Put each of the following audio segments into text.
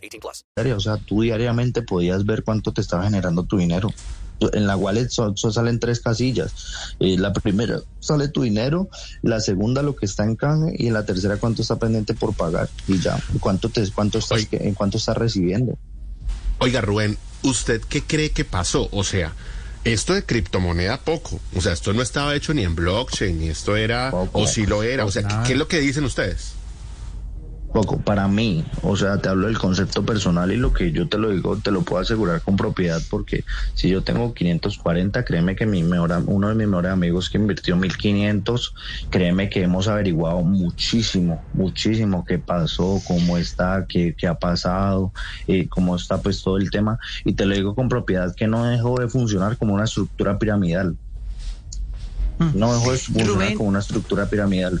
18 plus. O sea, tú diariamente podías ver cuánto te estaba generando tu dinero. En la wallet so- so salen tres casillas. Eh, la primera sale tu dinero, la segunda lo que está en canje y en la tercera cuánto está pendiente por pagar y ya cuánto te cuánto estás en cuánto estás recibiendo. Oiga, Rubén, ¿usted qué cree que pasó? O sea, esto de criptomoneda poco. O sea, esto no estaba hecho ni en blockchain, ni esto era, Poco. o si lo era. O sea, ¿qué, qué es lo que dicen ustedes? Poco, para mí, o sea, te hablo del concepto personal y lo que yo te lo digo, te lo puedo asegurar con propiedad porque si yo tengo 540, créeme que mi mejor, uno de mis mejores amigos que invirtió 1500, créeme que hemos averiguado muchísimo, muchísimo qué pasó, cómo está, qué, qué ha pasado, eh, cómo está pues todo el tema y te lo digo con propiedad que no dejó de funcionar como una estructura piramidal. No dejó de funcionar Rubén. como una estructura piramidal.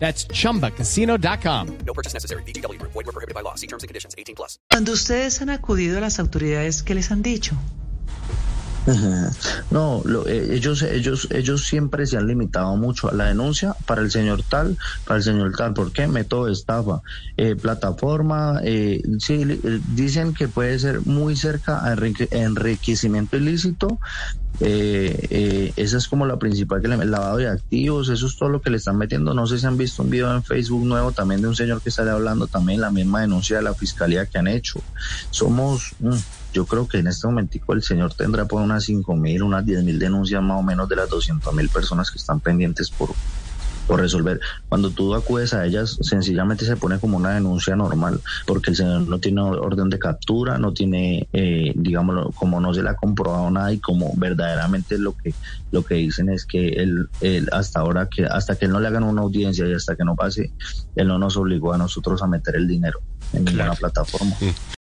That's chumbacasino.com. No purchase necessary. BGW. Void were prohibited by law. See terms and conditions. 18 plus. Cuando ustedes han acudido a las autoridades, ¿qué les han dicho? No, lo- eh, ellos, ellos, ellos siempre se han limitado mucho a la denuncia para el señor tal, para el señor tal. ¿Por qué? Método de estafa, eh, plataforma, eh, sí, eh, dicen que puede ser muy cerca a enrique- enriquecimiento ilícito. Esa es como la principal que le el lavado de activos, eso es todo lo que le están metiendo. No sé si han visto un video en Facebook nuevo también de un señor que sale hablando también la misma denuncia de la fiscalía que han hecho. Somos, mm, yo creo que en este momentico el señor tendrá por unas cinco mil, unas diez mil denuncias más o menos de las 200 mil personas que están pendientes por, por resolver. Cuando tú acudes a ellas, sencillamente se pone como una denuncia normal, porque el señor no tiene orden de captura, no tiene, eh, digámoslo, como no se le ha comprobado nada y como verdaderamente lo que lo que dicen es que él, él hasta ahora que hasta que él no le hagan una audiencia y hasta que no pase, él no nos obligó a nosotros a meter el dinero en ninguna plataforma.